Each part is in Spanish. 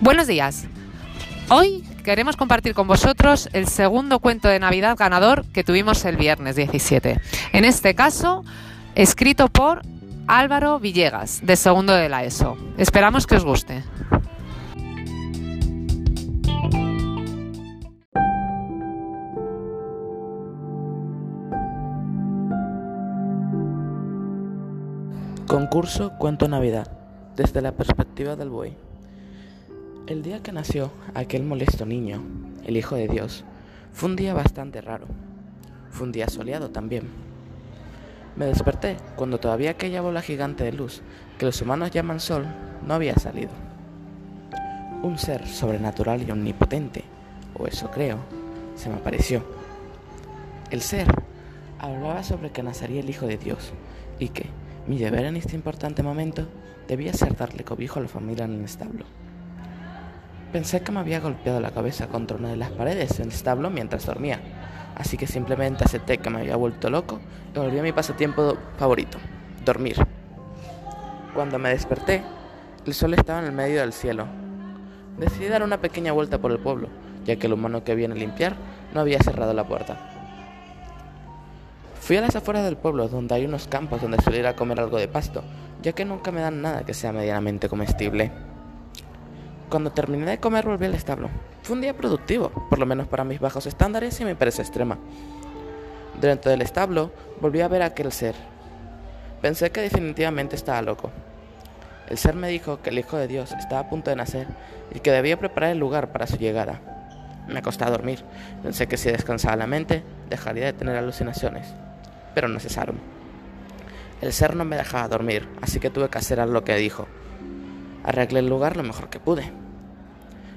Buenos días. Hoy queremos compartir con vosotros el segundo cuento de Navidad ganador que tuvimos el viernes 17. En este caso, escrito por Álvaro Villegas, de segundo de la ESO. Esperamos que os guste. Concurso Cuento Navidad, desde la perspectiva del buey. El día que nació aquel molesto niño, el Hijo de Dios, fue un día bastante raro. Fue un día soleado también. Me desperté cuando todavía aquella bola gigante de luz que los humanos llaman sol no había salido. Un ser sobrenatural y omnipotente, o eso creo, se me apareció. El ser hablaba sobre que nacería el Hijo de Dios y que, mi deber en este importante momento debía ser darle cobijo a la familia en el establo. Pensé que me había golpeado la cabeza contra una de las paredes del establo mientras dormía, así que simplemente acepté que me había vuelto loco y volví a mi pasatiempo favorito, dormir. Cuando me desperté, el sol estaba en el medio del cielo. Decidí dar una pequeña vuelta por el pueblo, ya que el humano que viene a limpiar no había cerrado la puerta. Fui a las afueras del pueblo, donde hay unos campos donde suelo ir a comer algo de pasto, ya que nunca me dan nada que sea medianamente comestible. Cuando terminé de comer volví al establo. Fue un día productivo, por lo menos para mis bajos estándares y mi pereza extrema. Dentro del establo volví a ver a aquel ser. Pensé que definitivamente estaba loco. El ser me dijo que el Hijo de Dios estaba a punto de nacer y que debía preparar el lugar para su llegada. Me acosté a dormir. Pensé que si descansaba la mente, dejaría de tener alucinaciones pero no cesaron. El ser no me dejaba dormir, así que tuve que hacer lo que dijo. Arreglé el lugar lo mejor que pude.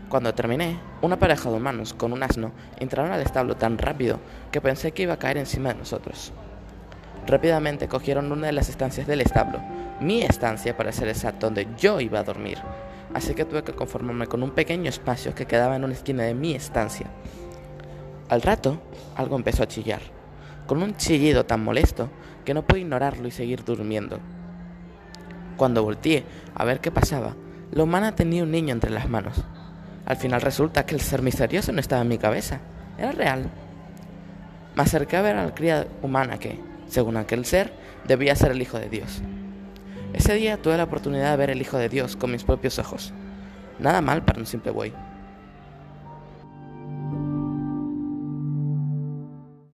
Cuando terminé, una pareja de humanos con un asno entraron al establo tan rápido que pensé que iba a caer encima de nosotros. Rápidamente cogieron una de las estancias del establo, mi estancia para ser exacto, donde yo iba a dormir. Así que tuve que conformarme con un pequeño espacio que quedaba en una esquina de mi estancia. Al rato, algo empezó a chillar con un chillido tan molesto que no pude ignorarlo y seguir durmiendo. Cuando volteé a ver qué pasaba, la humana tenía un niño entre las manos. Al final resulta que el ser misterioso no estaba en mi cabeza, era real. Me acerqué a ver a la cría humana que, según aquel ser, debía ser el Hijo de Dios. Ese día tuve la oportunidad de ver el Hijo de Dios con mis propios ojos. Nada mal para un simple buey.